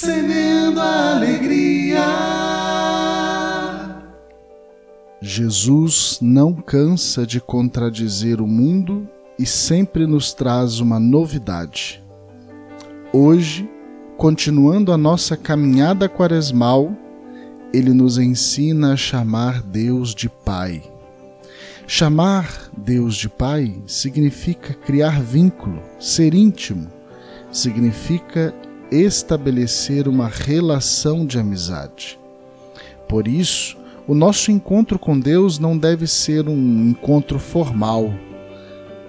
semeando a alegria. Jesus não cansa de contradizer o mundo e sempre nos traz uma novidade. Hoje, continuando a nossa caminhada quaresmal, ele nos ensina a chamar Deus de Pai. Chamar Deus de Pai significa criar vínculo, ser íntimo, significa estabelecer uma relação de amizade. Por isso, o nosso encontro com Deus não deve ser um encontro formal.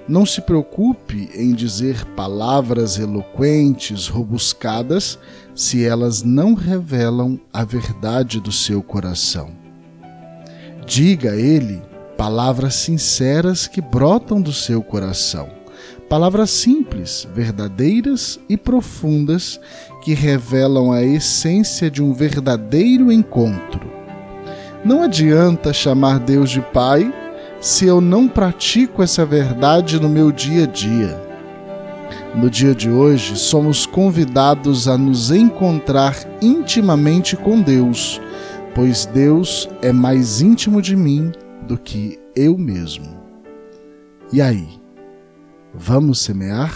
Não se preocupe em dizer palavras eloquentes, robuscadas, se elas não revelam a verdade do seu coração. Diga a Ele palavras sinceras que brotam do seu coração Palavras simples, verdadeiras e profundas que revelam a essência de um verdadeiro encontro. Não adianta chamar Deus de Pai se eu não pratico essa verdade no meu dia a dia. No dia de hoje, somos convidados a nos encontrar intimamente com Deus, pois Deus é mais íntimo de mim do que eu mesmo. E aí? Vamos semear?